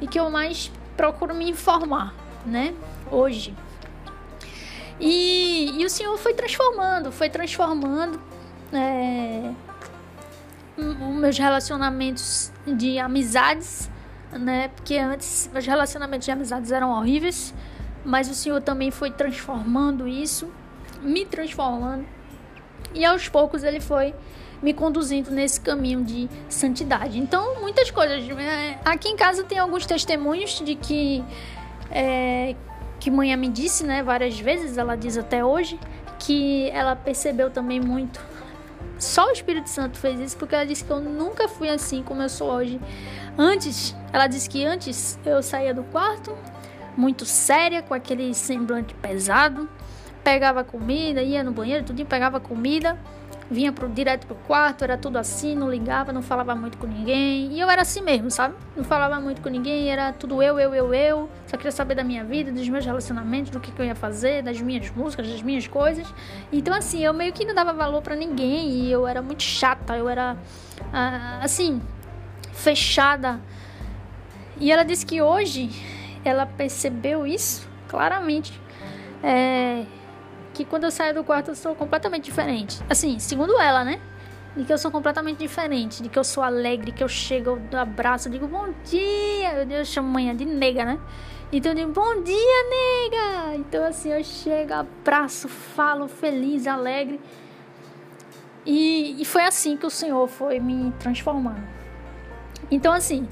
e que eu mais procuro me informar, né? Hoje. E, e o Senhor foi transformando, foi transformando é, meus relacionamentos de amizades, né? Porque antes meus relacionamentos de amizades eram horríveis, mas o Senhor também foi transformando isso, me transformando. E aos poucos ele foi me conduzindo nesse caminho de santidade. Então, muitas coisas. É, aqui em casa tem alguns testemunhos de que é, que mãe me disse, né, várias vezes, ela diz até hoje, que ela percebeu também muito. Só o Espírito Santo fez isso porque ela disse que eu nunca fui assim como eu sou hoje. Antes, ela disse que antes eu saía do quarto muito séria, com aquele semblante pesado, pegava comida, ia no banheiro, tudo pegava comida vinha pro, direto pro quarto, era tudo assim, não ligava, não falava muito com ninguém. E eu era assim mesmo, sabe? Não falava muito com ninguém, era tudo eu, eu, eu, eu. Só queria saber da minha vida, dos meus relacionamentos, do que, que eu ia fazer, das minhas músicas, das minhas coisas. Então, assim, eu meio que não dava valor para ninguém e eu era muito chata, eu era, ah, assim, fechada. E ela disse que hoje ela percebeu isso claramente. É, que quando eu saio do quarto eu sou completamente diferente. Assim, segundo ela, né? De que eu sou completamente diferente, de que eu sou alegre, que eu chego, eu abraço, eu digo bom dia. Eu chamo manhã de nega, né? Então eu digo, bom dia, nega! Então assim, eu chego, abraço, falo feliz, alegre. E, e foi assim que o Senhor foi me transformando. Então assim,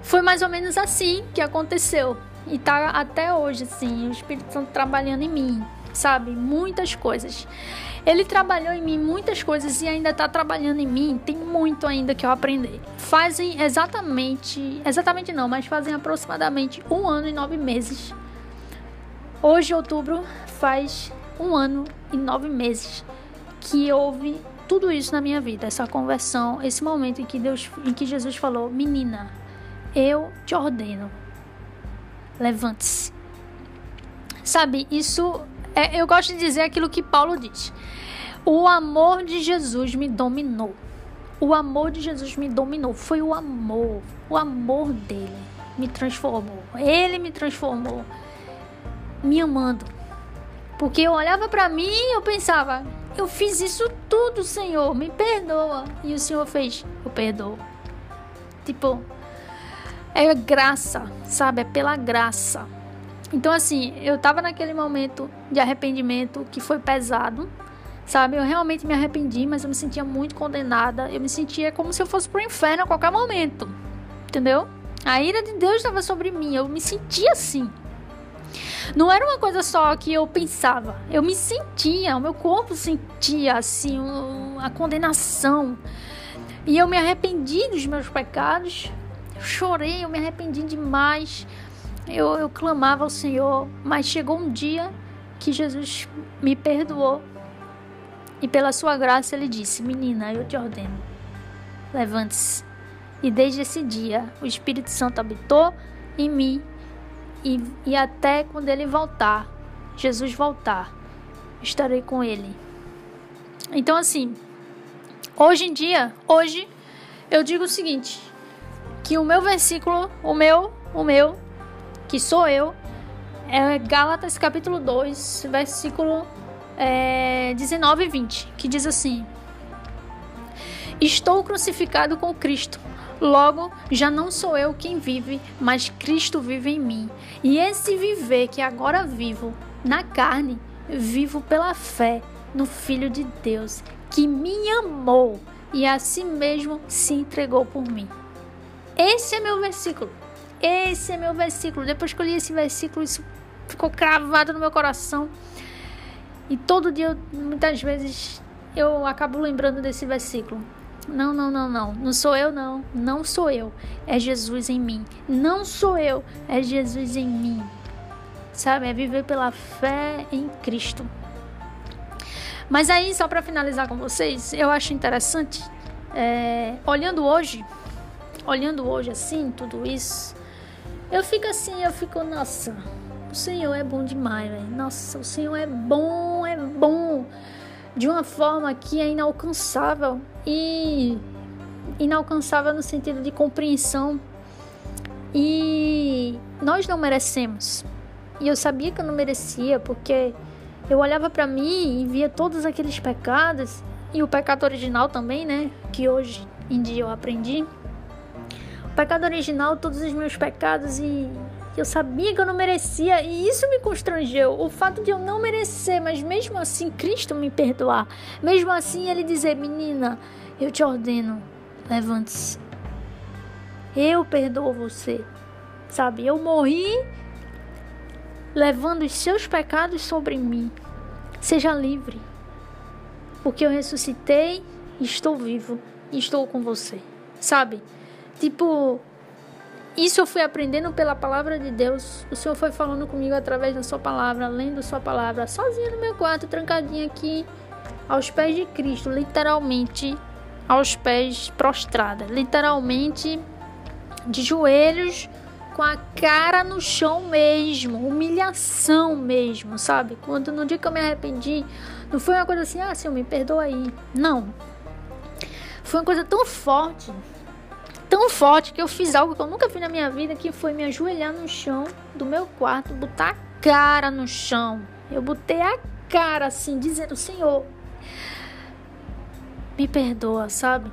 foi mais ou menos assim que aconteceu. E tá até hoje, assim, o Espírito Santo trabalhando em mim, sabe? Muitas coisas. Ele trabalhou em mim muitas coisas e ainda está trabalhando em mim. Tem muito ainda que eu aprender. Fazem exatamente, exatamente não, mas fazem aproximadamente um ano e nove meses. Hoje, outubro, faz um ano e nove meses que houve tudo isso na minha vida, essa conversão, esse momento em que Deus, em que Jesus falou, menina, eu te ordeno, levante-se. Sabe, isso é, eu gosto de dizer aquilo que Paulo diz. O amor de Jesus me dominou. O amor de Jesus me dominou. Foi o amor, o amor dele me transformou. Ele me transformou, me amando. Porque eu olhava para mim e eu pensava, eu fiz isso tudo, Senhor, me perdoa. E o Senhor fez, eu perdoo. Tipo, é graça, sabe? É pela graça. Então, assim, eu tava naquele momento de arrependimento que foi pesado, sabe? Eu realmente me arrependi, mas eu me sentia muito condenada. Eu me sentia como se eu fosse pro inferno a qualquer momento, entendeu? A ira de Deus estava sobre mim, eu me sentia assim. Não era uma coisa só que eu pensava, eu me sentia, o meu corpo sentia assim, a condenação. E eu me arrependi dos meus pecados, eu chorei, eu me arrependi demais eu, eu clamava ao Senhor, mas chegou um dia que Jesus me perdoou. E pela sua graça ele disse: Menina, eu te ordeno, levante-se. E desde esse dia o Espírito Santo habitou em mim. E, e até quando ele voltar, Jesus voltar, estarei com ele. Então, assim, hoje em dia, hoje, eu digo o seguinte: que o meu versículo, o meu, o meu, que sou eu, é Gálatas capítulo 2, versículo é, 19 e 20, que diz assim: Estou crucificado com Cristo. Logo, já não sou eu quem vive, mas Cristo vive em mim. E esse viver que agora vivo na carne, vivo pela fé no Filho de Deus, que me amou e a si mesmo se entregou por mim. Esse é meu versículo. Esse é meu versículo. Depois que eu li esse versículo, isso ficou cravado no meu coração. E todo dia, muitas vezes, eu acabo lembrando desse versículo. Não, não, não, não. Não sou eu, não. Não sou eu. É Jesus em mim. Não sou eu. É Jesus em mim. Sabe? É viver pela fé em Cristo. Mas aí, só para finalizar com vocês, eu acho interessante, é, olhando hoje, olhando hoje assim, tudo isso, eu fico assim, eu fico, nossa, o Senhor é bom demais, velho. Nossa, o Senhor é bom, é bom. De uma forma que é inalcançável e inalcançável no sentido de compreensão. E nós não merecemos. E eu sabia que eu não merecia, porque eu olhava para mim e via todos aqueles pecados e o pecado original também, né, que hoje em dia eu aprendi pecado original, todos os meus pecados e eu sabia que eu não merecia e isso me constrangeu. O fato de eu não merecer, mas mesmo assim Cristo me perdoar. Mesmo assim ele dizer: "Menina, eu te ordeno, levante-se. Eu perdoo você." Sabe? Eu morri levando os seus pecados sobre mim. Seja livre. Porque eu ressuscitei estou vivo e estou com você. Sabe? Tipo, isso eu fui aprendendo pela palavra de Deus. O Senhor foi falando comigo através da Sua palavra, lendo Sua palavra, sozinha no meu quarto, trancadinha aqui, aos pés de Cristo, literalmente aos pés prostrada, literalmente de joelhos, com a cara no chão mesmo, humilhação mesmo, sabe? Quando no dia que eu me arrependi, não foi uma coisa assim, ah, Senhor, me perdoa aí. Não. Foi uma coisa tão forte tão forte que eu fiz algo que eu nunca fiz na minha vida, que foi me ajoelhar no chão do meu quarto, botar a cara no chão. Eu botei a cara assim, dizendo: Senhor, me perdoa, sabe?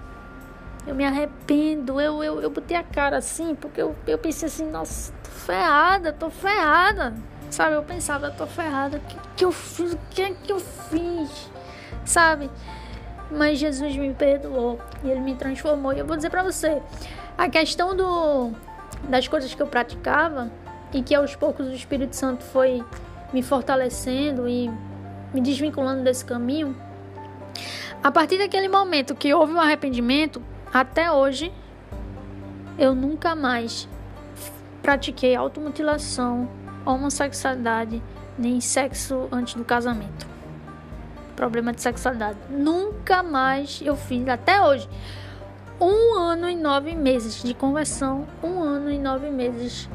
Eu me arrependo. Eu, eu, eu botei a cara assim, porque eu, eu pensei assim: nossa, tô ferrada, tô ferrada. Sabe? Eu pensava: tô ferrada. O que, que eu fiz? O que é que eu fiz? Sabe? Mas Jesus me perdoou e ele me transformou. E eu vou dizer para você: a questão do, das coisas que eu praticava e que aos poucos o Espírito Santo foi me fortalecendo e me desvinculando desse caminho. A partir daquele momento que houve um arrependimento, até hoje eu nunca mais pratiquei automutilação, homossexualidade, nem sexo antes do casamento. Problema de sexualidade. Nunca mais eu fiz, até hoje. Um ano e nove meses de conversão, um ano e nove meses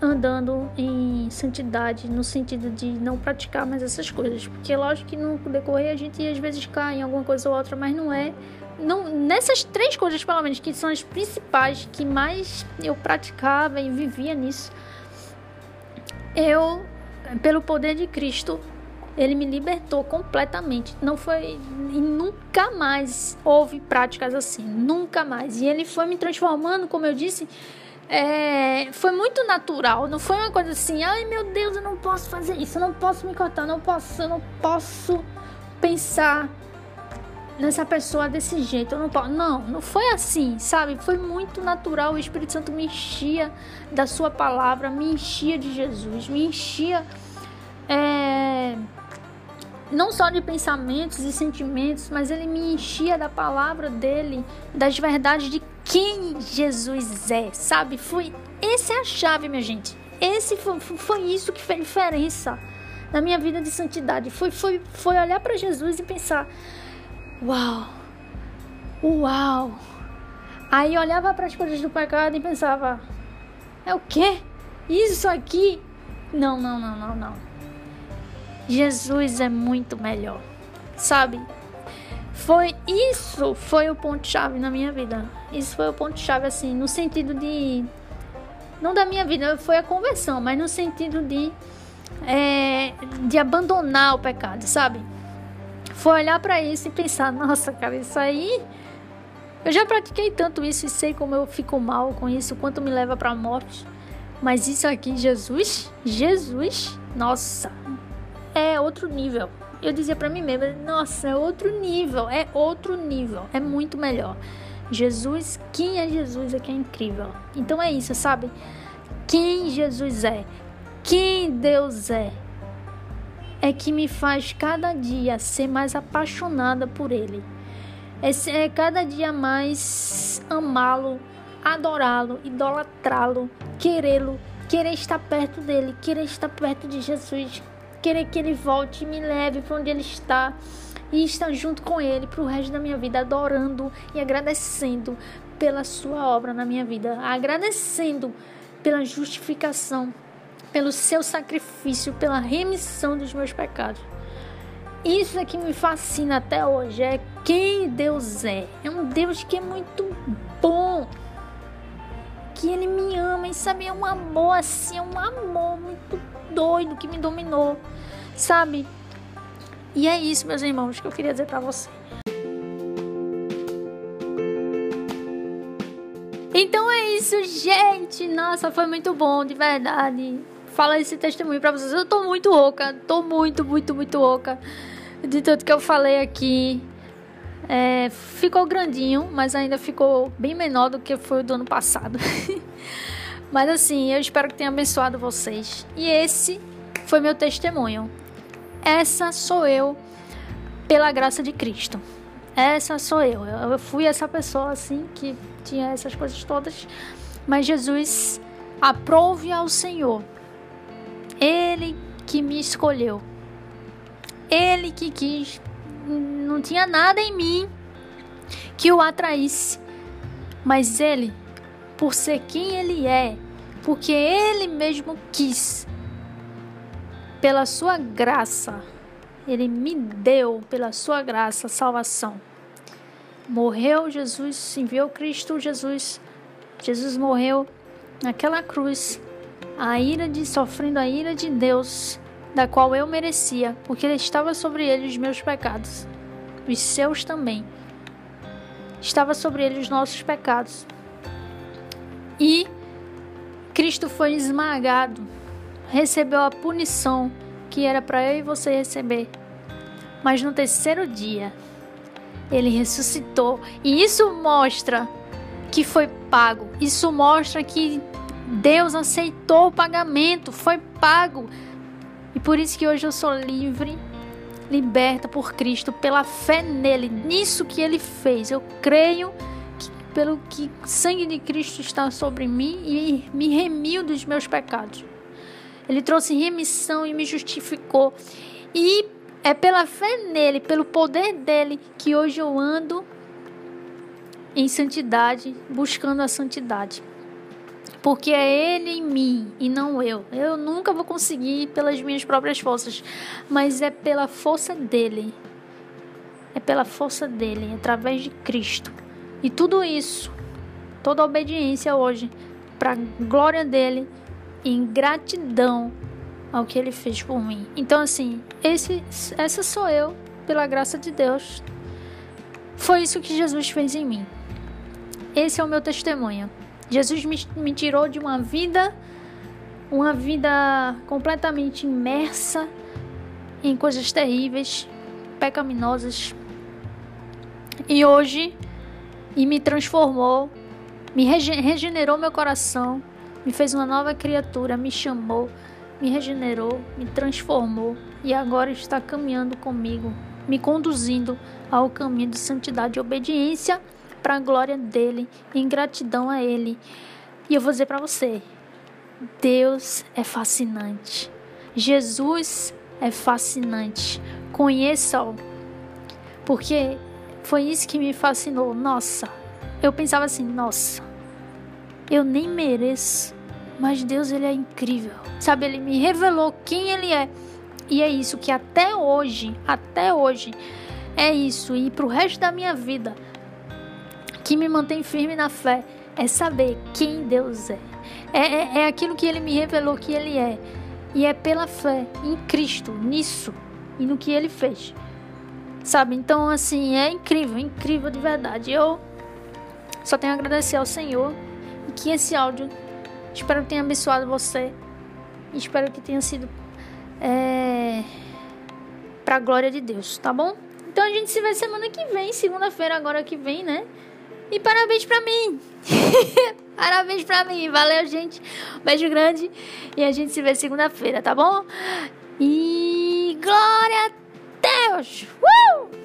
andando em santidade, no sentido de não praticar mais essas coisas. Porque lógico que no decorrer a gente às vezes cai em alguma coisa ou outra, mas não é. Não, nessas três coisas, pelo menos, que são as principais, que mais eu praticava e vivia nisso, eu, pelo poder de Cristo, ele me libertou completamente. Não foi. E nunca mais houve práticas assim. Nunca mais. E ele foi me transformando, como eu disse é, foi muito natural. Não foi uma coisa assim, ai meu Deus, eu não posso fazer isso, eu não posso me cortar, não posso, eu não posso pensar nessa pessoa desse jeito. Eu não posso. Não, não foi assim, sabe? Foi muito natural. O Espírito Santo me enchia da sua palavra, me enchia de Jesus, me enchia. É, não só de pensamentos e sentimentos, mas ele me enchia da palavra dele, das verdades de quem Jesus é, sabe? Foi essa é a chave, minha gente. Esse foi, foi isso que fez diferença na minha vida de santidade. Foi foi foi olhar para Jesus e pensar: "Uau! Uau!" Aí olhava para as coisas do pecado e pensava: "É o quê? Isso aqui? Não, não, não, não, não. Jesus é muito melhor. Sabe? Foi isso foi o ponto chave na minha vida. Isso foi o ponto chave assim, no sentido de não da minha vida, foi a conversão, mas no sentido de é, de abandonar o pecado, sabe? Foi olhar para isso e pensar, nossa, cara, isso aí eu já pratiquei tanto isso e sei como eu fico mal com isso, quanto me leva para a morte. Mas isso aqui, Jesus, Jesus, nossa, é outro nível. Eu dizia para mim mesma, nossa, é outro nível, é outro nível, é muito melhor. Jesus, quem é Jesus é que é incrível. Então é isso, sabe? Quem Jesus é, quem Deus é, é que me faz cada dia ser mais apaixonada por Ele. É, é cada dia mais amá-lo, adorá-lo, idolatrá-lo, querê-lo, querer estar perto dele, querer estar perto de Jesus, querer que ele volte e me leve para onde ele está e estar junto com ele para o resto da minha vida, adorando e agradecendo pela sua obra na minha vida, agradecendo pela justificação, pelo seu sacrifício, pela remissão dos meus pecados. Isso é que me fascina até hoje, é quem Deus é. É um Deus que é muito bom. Que ele me ama e sabe, é um amor assim, é um amor muito doido que me dominou, sabe? E é isso, meus irmãos, que eu queria dizer para você. Então é isso, gente. Nossa, foi muito bom, de verdade. Fala esse testemunho para vocês. Eu tô muito rouca, tô muito, muito, muito rouca de tudo que eu falei aqui. É, ficou grandinho, mas ainda ficou bem menor do que foi do ano passado. Mas assim, eu espero que tenha abençoado vocês. E esse foi meu testemunho. Essa sou eu pela graça de Cristo. Essa sou eu. Eu fui essa pessoa assim que tinha essas coisas todas, mas Jesus aprove ao Senhor. Ele que me escolheu. Ele que quis. Não tinha nada em mim que o atraísse, mas ele por ser quem Ele é, porque Ele mesmo quis, pela Sua graça, Ele me deu, pela Sua graça, salvação. Morreu Jesus, enviou Cristo Jesus, Jesus morreu naquela cruz, a ira de sofrendo a ira de Deus da qual eu merecia, porque estava sobre ele os meus pecados, os seus também. Estava sobre ele os nossos pecados. E Cristo foi esmagado, recebeu a punição que era para eu e você receber. Mas no terceiro dia, ele ressuscitou. E isso mostra que foi pago. Isso mostra que Deus aceitou o pagamento, foi pago. E por isso que hoje eu sou livre, liberta por Cristo, pela fé nele, nisso que ele fez. Eu creio pelo que sangue de Cristo está sobre mim e me remiu dos meus pecados. Ele trouxe remissão e me justificou. E é pela fé nele, pelo poder dele, que hoje eu ando em santidade, buscando a santidade. Porque é Ele em mim e não eu. Eu nunca vou conseguir pelas minhas próprias forças, mas é pela força dele. É pela força dele, através de Cristo. E tudo isso, toda obediência hoje, para glória dele, em gratidão ao que ele fez por mim. Então, assim, esse, essa sou eu, pela graça de Deus. Foi isso que Jesus fez em mim. Esse é o meu testemunho. Jesus me, me tirou de uma vida, uma vida completamente imersa em coisas terríveis, pecaminosas. E hoje, e me transformou, me regenerou meu coração, me fez uma nova criatura, me chamou me regenerou, me transformou e agora está caminhando comigo, me conduzindo ao caminho de santidade e obediência para a glória dele, em gratidão a ele. E eu vou dizer para você: Deus é fascinante. Jesus é fascinante. Conheça-o. Porque foi isso que me fascinou. Nossa, eu pensava assim: nossa, eu nem mereço mas Deus, ele é incrível. Sabe, ele me revelou quem ele é. E é isso que até hoje, até hoje, é isso. E pro resto da minha vida, que me mantém firme na fé, é saber quem Deus é. É, é, é aquilo que ele me revelou que ele é. E é pela fé em Cristo, nisso e no que ele fez. Sabe? Então, assim, é incrível, incrível de verdade. Eu só tenho a agradecer ao Senhor e que esse áudio Espero que tenha abençoado você. Espero que tenha sido é, para a glória de Deus, tá bom? Então a gente se vê semana que vem, segunda-feira agora que vem, né? E parabéns pra mim! parabéns pra mim! Valeu, gente! Beijo grande e a gente se vê segunda-feira, tá bom? E glória a Deus! Uh!